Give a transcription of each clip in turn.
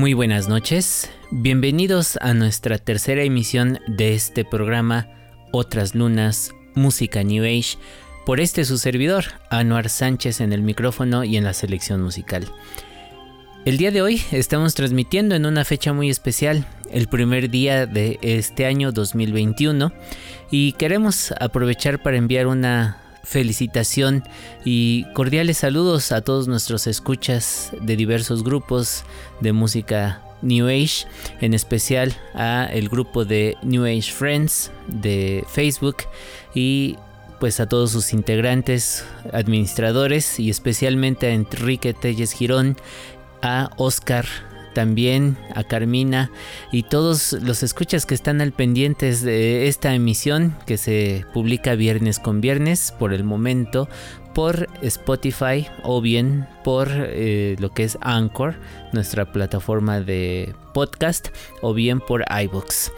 Muy buenas noches, bienvenidos a nuestra tercera emisión de este programa Otras Lunas, Música New Age, por este su servidor, Anuar Sánchez en el micrófono y en la selección musical. El día de hoy estamos transmitiendo en una fecha muy especial, el primer día de este año 2021, y queremos aprovechar para enviar una felicitación y cordiales saludos a todos nuestros escuchas de diversos grupos de música New Age, en especial a el grupo de New Age Friends de Facebook y pues a todos sus integrantes, administradores y especialmente a Enrique Telles Girón, a Oscar también a Carmina y todos los escuchas que están al pendientes de esta emisión que se publica viernes con viernes por el momento por Spotify o bien por eh, lo que es Anchor, nuestra plataforma de podcast, o bien por iBooks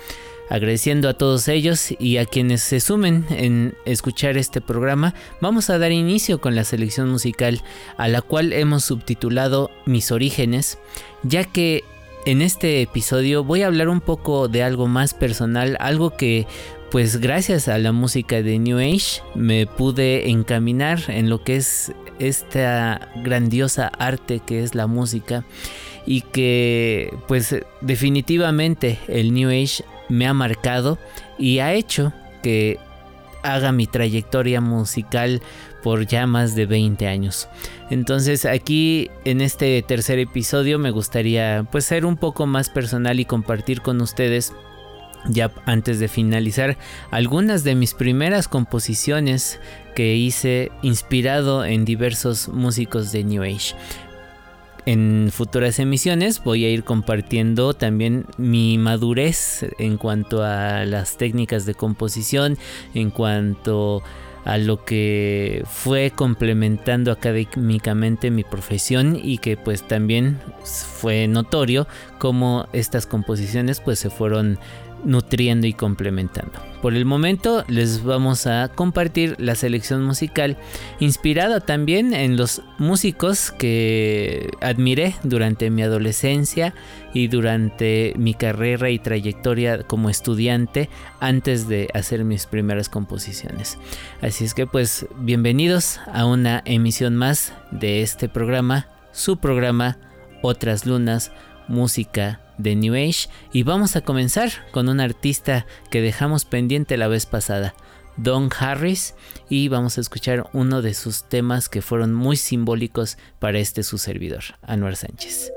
agradeciendo a todos ellos y a quienes se sumen en escuchar este programa, vamos a dar inicio con la selección musical a la cual hemos subtitulado Mis orígenes, ya que en este episodio voy a hablar un poco de algo más personal, algo que pues gracias a la música de New Age me pude encaminar en lo que es esta grandiosa arte que es la música y que pues definitivamente el New Age me ha marcado y ha hecho que haga mi trayectoria musical por ya más de 20 años. Entonces aquí en este tercer episodio me gustaría pues ser un poco más personal y compartir con ustedes ya antes de finalizar algunas de mis primeras composiciones que hice inspirado en diversos músicos de New Age en futuras emisiones voy a ir compartiendo también mi madurez en cuanto a las técnicas de composición, en cuanto a lo que fue complementando académicamente mi profesión y que pues también fue notorio cómo estas composiciones pues se fueron nutriendo y complementando. Por el momento les vamos a compartir la selección musical inspirada también en los músicos que admiré durante mi adolescencia y durante mi carrera y trayectoria como estudiante antes de hacer mis primeras composiciones. Así es que pues bienvenidos a una emisión más de este programa, su programa Otras Lunas, Música de New Age y vamos a comenzar con un artista que dejamos pendiente la vez pasada, Don Harris, y vamos a escuchar uno de sus temas que fueron muy simbólicos para este su servidor, Anuar Sánchez.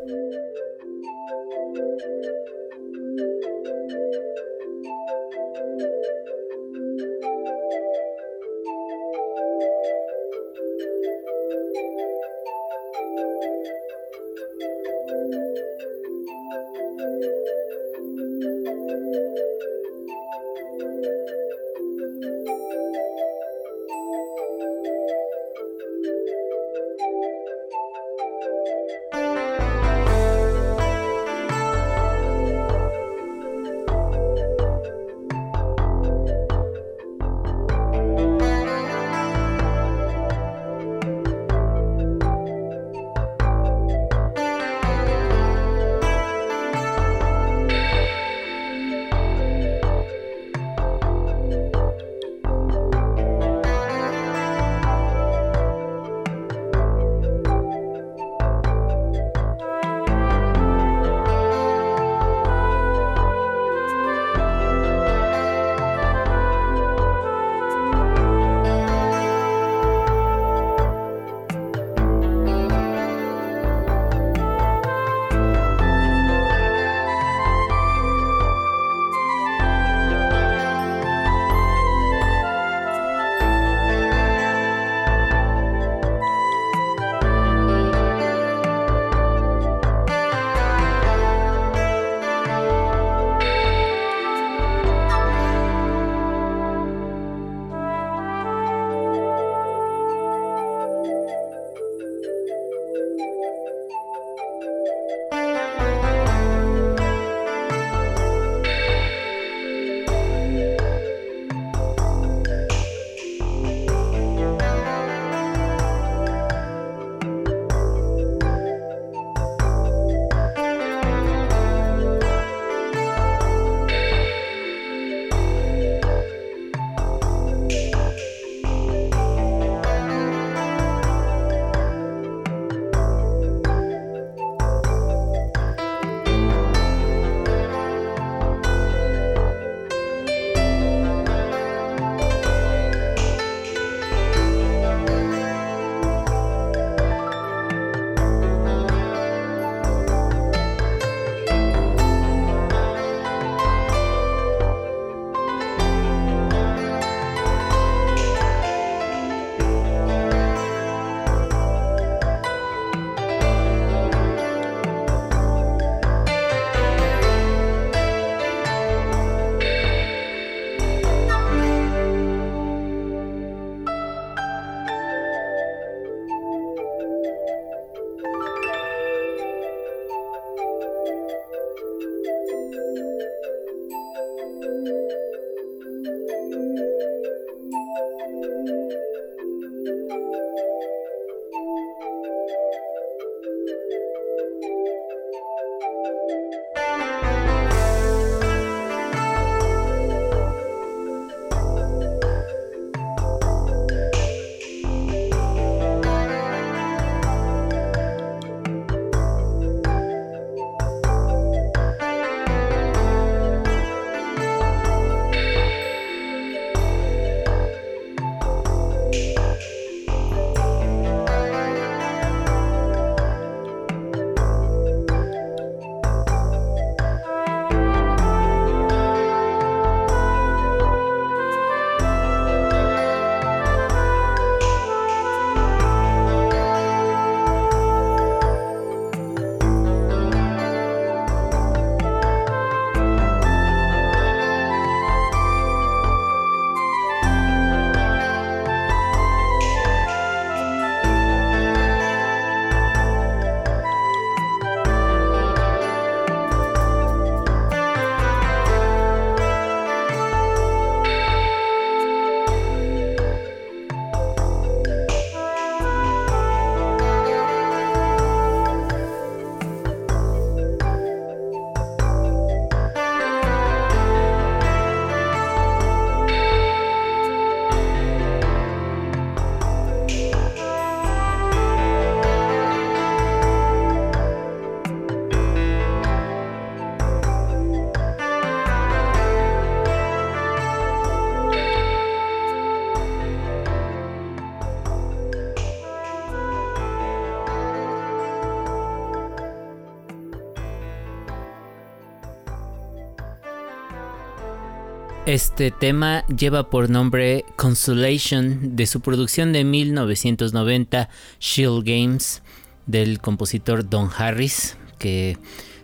Este tema lleva por nombre Consolation de su producción de 1990 Shield Games del compositor Don Harris que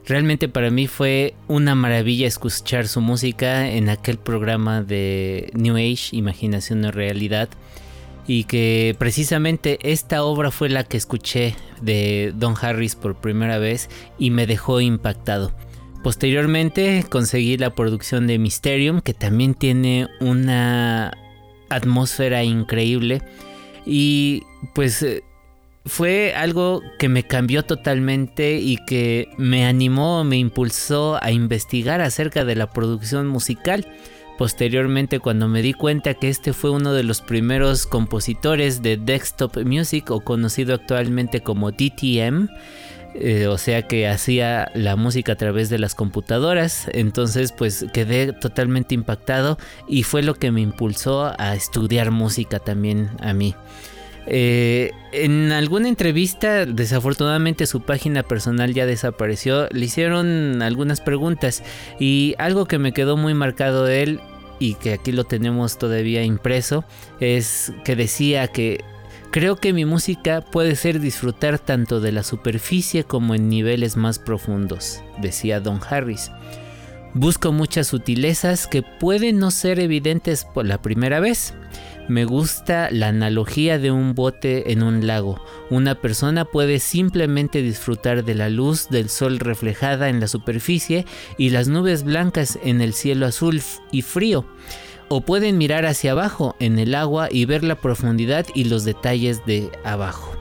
realmente para mí fue una maravilla escuchar su música en aquel programa de New Age Imaginación o Realidad y que precisamente esta obra fue la que escuché de Don Harris por primera vez y me dejó impactado. Posteriormente conseguí la producción de Mysterium, que también tiene una atmósfera increíble. Y pues eh, fue algo que me cambió totalmente y que me animó, me impulsó a investigar acerca de la producción musical. Posteriormente, cuando me di cuenta que este fue uno de los primeros compositores de desktop music o conocido actualmente como DTM, eh, o sea que hacía la música a través de las computadoras, entonces pues quedé totalmente impactado y fue lo que me impulsó a estudiar música también a mí. Eh, en alguna entrevista, desafortunadamente su página personal ya desapareció, le hicieron algunas preguntas y algo que me quedó muy marcado de él y que aquí lo tenemos todavía impreso es que decía que Creo que mi música puede ser disfrutar tanto de la superficie como en niveles más profundos, decía Don Harris. Busco muchas sutilezas que pueden no ser evidentes por la primera vez. Me gusta la analogía de un bote en un lago. Una persona puede simplemente disfrutar de la luz del sol reflejada en la superficie y las nubes blancas en el cielo azul y frío o pueden mirar hacia abajo en el agua y ver la profundidad y los detalles de abajo.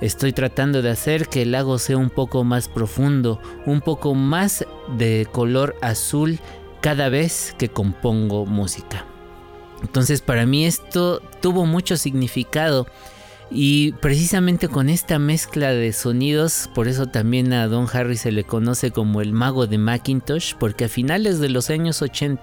Estoy tratando de hacer que el lago sea un poco más profundo, un poco más de color azul cada vez que compongo música. Entonces para mí esto tuvo mucho significado y precisamente con esta mezcla de sonidos, por eso también a Don Harry se le conoce como el mago de Macintosh, porque a finales de los años 80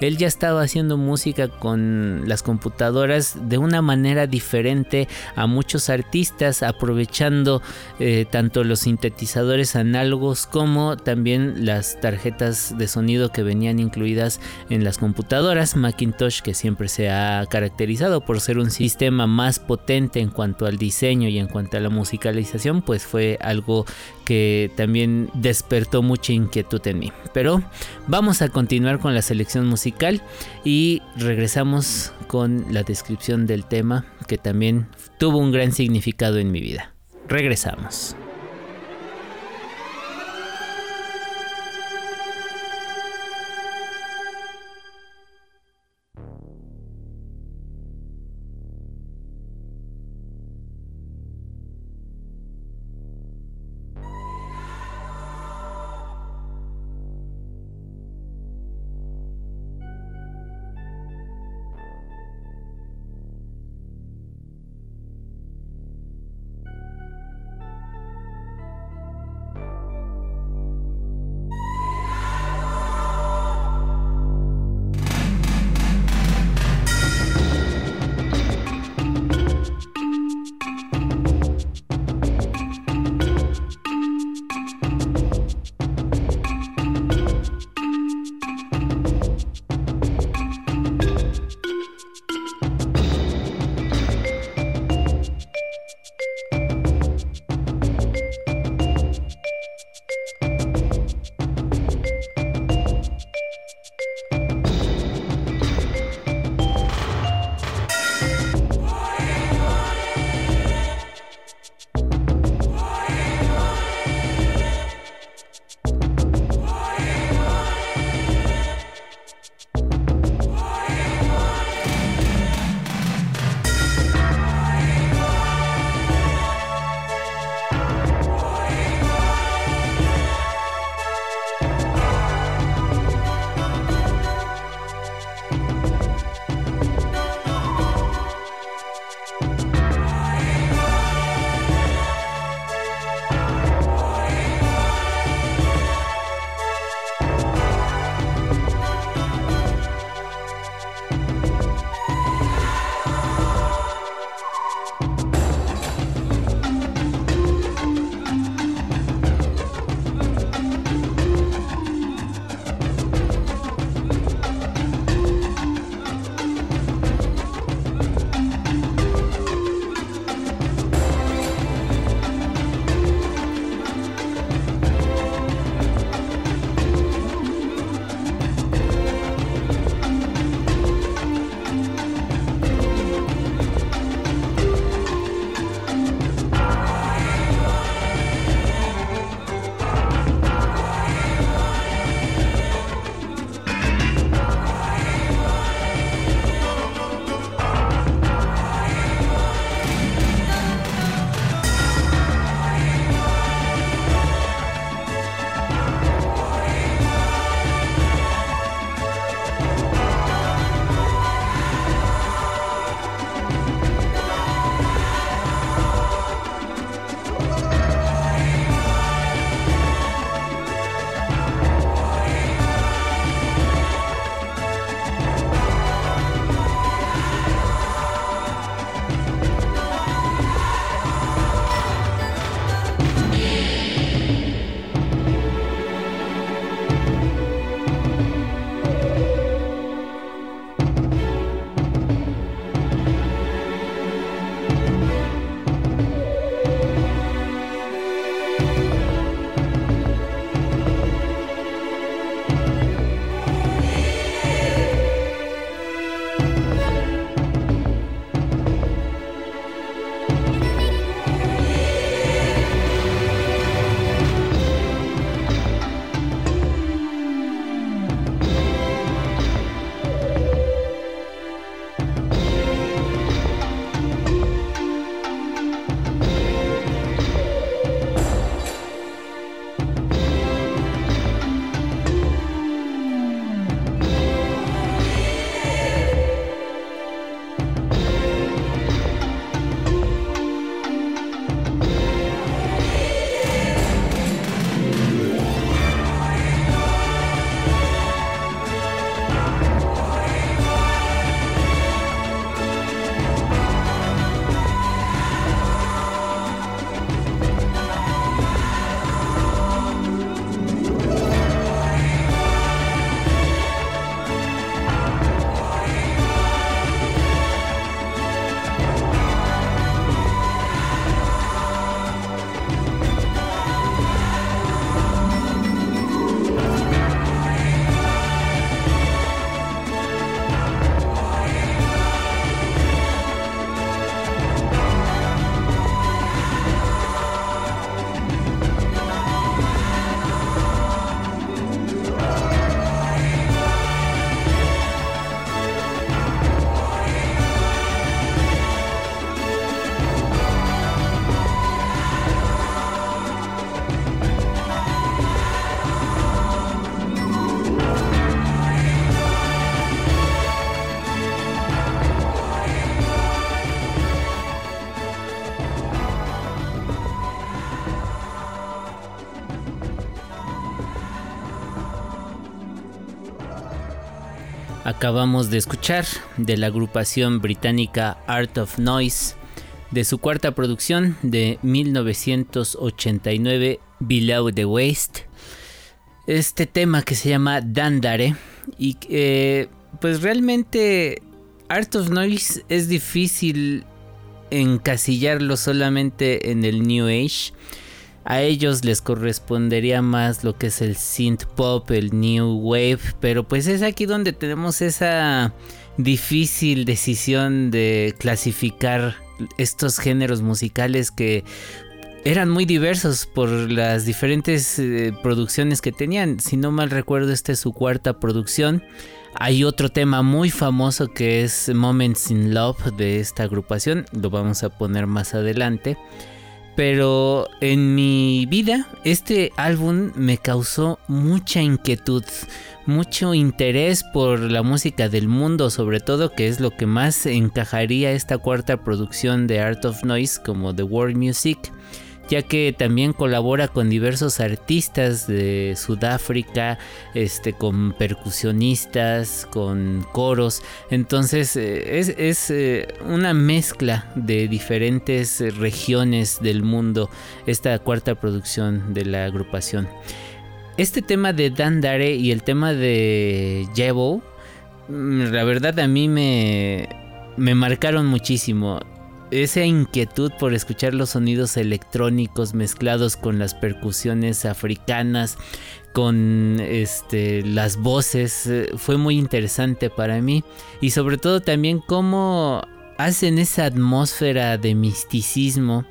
él ya estaba haciendo música con las computadoras de una manera diferente a muchos artistas, aprovechando eh, tanto los sintetizadores análogos como también las tarjetas de sonido que venían incluidas en las computadoras. Macintosh que siempre se ha caracterizado por ser un sistema más potente en cuanto al diseño y en cuanto a la musicalización, pues fue algo que también despertó mucha inquietud en mí. Pero vamos a continuar con la selección musical y regresamos con la descripción del tema que también tuvo un gran significado en mi vida. Regresamos. Acabamos de escuchar de la agrupación británica Art of Noise de su cuarta producción de 1989 Below the Waste. Este tema que se llama Dandare y que pues realmente Art of Noise es difícil encasillarlo solamente en el New Age a ellos les correspondería más lo que es el synth pop, el new wave, pero pues es aquí donde tenemos esa difícil decisión de clasificar estos géneros musicales que eran muy diversos por las diferentes eh, producciones que tenían. Si no mal recuerdo, esta es su cuarta producción. Hay otro tema muy famoso que es Moments in Love de esta agrupación, lo vamos a poner más adelante. Pero en mi vida este álbum me causó mucha inquietud, mucho interés por la música del mundo, sobre todo que es lo que más encajaría esta cuarta producción de Art of Noise como The World Music ya que también colabora con diversos artistas de Sudáfrica, este, con percusionistas, con coros. Entonces eh, es, eh, una mezcla de diferentes regiones del mundo esta cuarta producción de la agrupación. Este tema de Dandare y el tema de Jebo, mm, la verdad a mí me, me marcaron muchísimo esa inquietud por escuchar los sonidos electrónicos mezclados con las percusiones africanas, con este, las voces, eh, fue muy interesante para mí. Y sobre todo también cómo hacen esa atmósfera de misticismo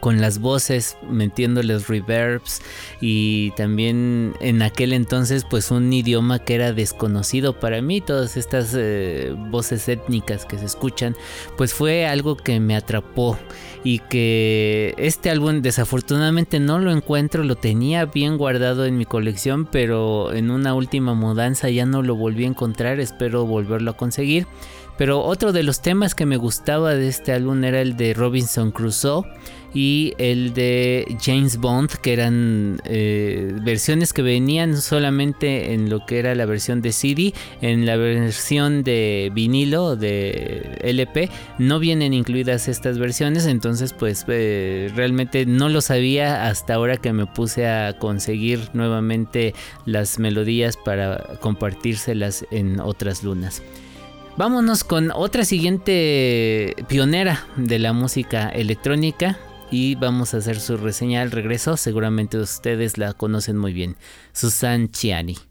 con las voces, metiéndoles reverbs y también en aquel entonces pues un idioma que era desconocido para mí, todas estas eh, voces étnicas que se escuchan, pues fue algo que me atrapó y que este álbum desafortunadamente no lo encuentro, lo tenía bien guardado en mi colección, pero en una última mudanza ya no lo volví a encontrar, espero volverlo a conseguir. Pero otro de los temas que me gustaba de este álbum era el de Robinson Crusoe y el de James Bond, que eran eh, versiones que venían solamente en lo que era la versión de CD, en la versión de vinilo, de LP, no vienen incluidas estas versiones, entonces pues eh, realmente no lo sabía hasta ahora que me puse a conseguir nuevamente las melodías para compartírselas en otras lunas. Vámonos con otra siguiente pionera de la música electrónica y vamos a hacer su reseña al regreso. Seguramente ustedes la conocen muy bien. Susan Chiani.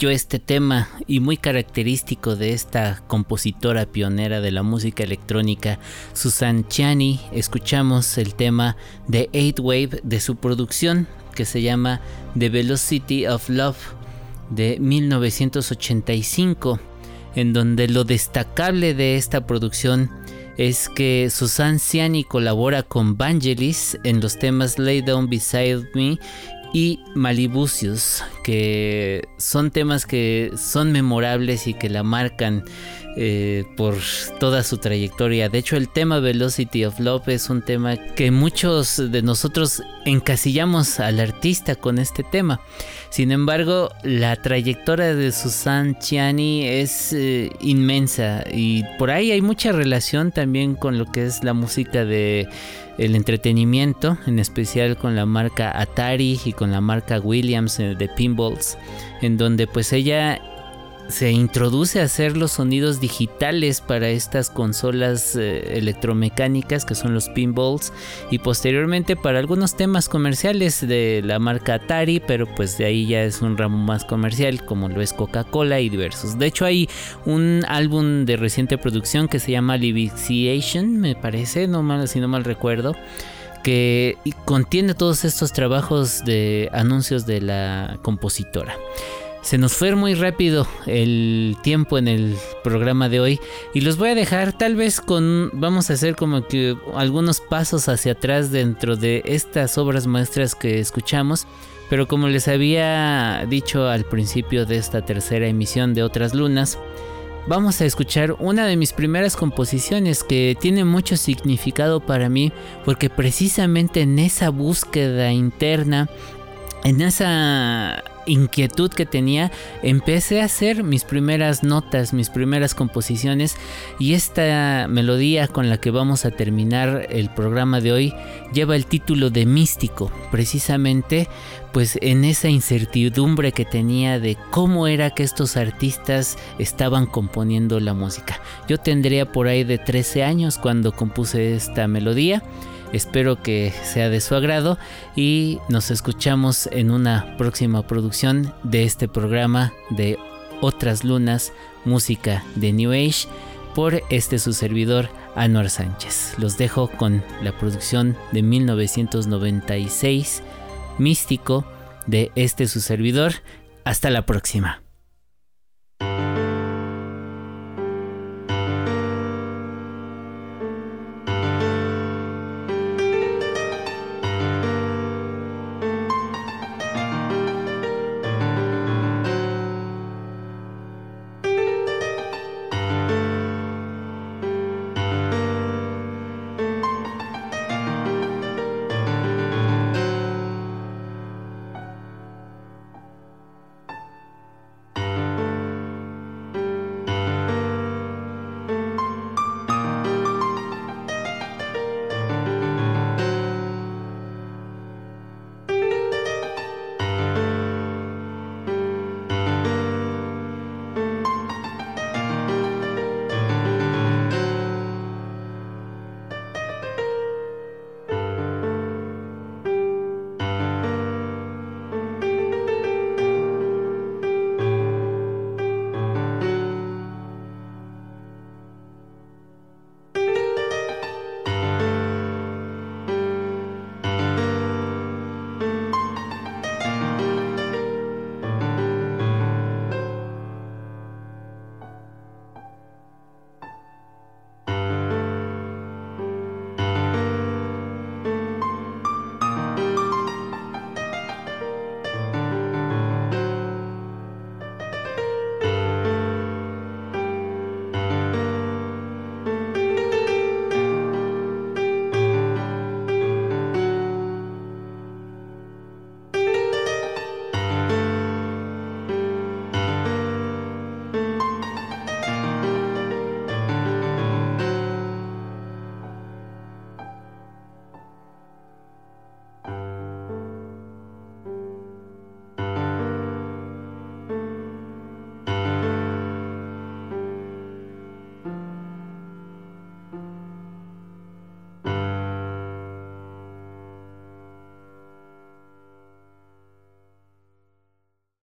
Bello este tema y muy característico de esta compositora pionera de la música electrónica, Susan Chiani. Escuchamos el tema de 8 Wave de su producción que se llama The Velocity of Love de 1985, en donde lo destacable de esta producción es que Susan Ciani colabora con Vangelis en los temas Lay Down Beside Me y Malibucius, que son temas que son memorables y que la marcan eh, por toda su trayectoria. De hecho, el tema Velocity of Love es un tema que muchos de nosotros encasillamos al artista con este tema. Sin embargo, la trayectoria de Susan Chiani es eh, inmensa y por ahí hay mucha relación también con lo que es la música de el entretenimiento, en especial con la marca Atari y con la marca Williams eh, de pinballs, en donde pues ella se introduce a hacer los sonidos digitales para estas consolas eh, electromecánicas que son los pinballs y posteriormente para algunos temas comerciales de la marca Atari, pero pues de ahí ya es un ramo más comercial como lo es Coca-Cola y diversos. De hecho hay un álbum de reciente producción que se llama Livixiation, me parece, no mal, si no mal recuerdo que contiene todos estos trabajos de anuncios de la compositora. Se nos fue muy rápido el tiempo en el programa de hoy y los voy a dejar tal vez con vamos a hacer como que algunos pasos hacia atrás dentro de estas obras maestras que escuchamos, pero como les había dicho al principio de esta tercera emisión de Otras Lunas, vamos a escuchar una de mis primeras composiciones que tiene mucho significado para mí porque precisamente en esa búsqueda interna en esa inquietud que tenía, empecé a hacer mis primeras notas, mis primeras composiciones y esta melodía con la que vamos a terminar el programa de hoy lleva el título de Místico, precisamente pues en esa incertidumbre que tenía de cómo era que estos artistas estaban componiendo la música. Yo tendría por ahí de 13 años cuando compuse esta melodía Espero que sea de su agrado y nos escuchamos en una próxima producción de este programa de Otras Lunas, música de New Age, por este su servidor Anuar Sánchez. Los dejo con la producción de 1996, Místico, de este su servidor. Hasta la próxima.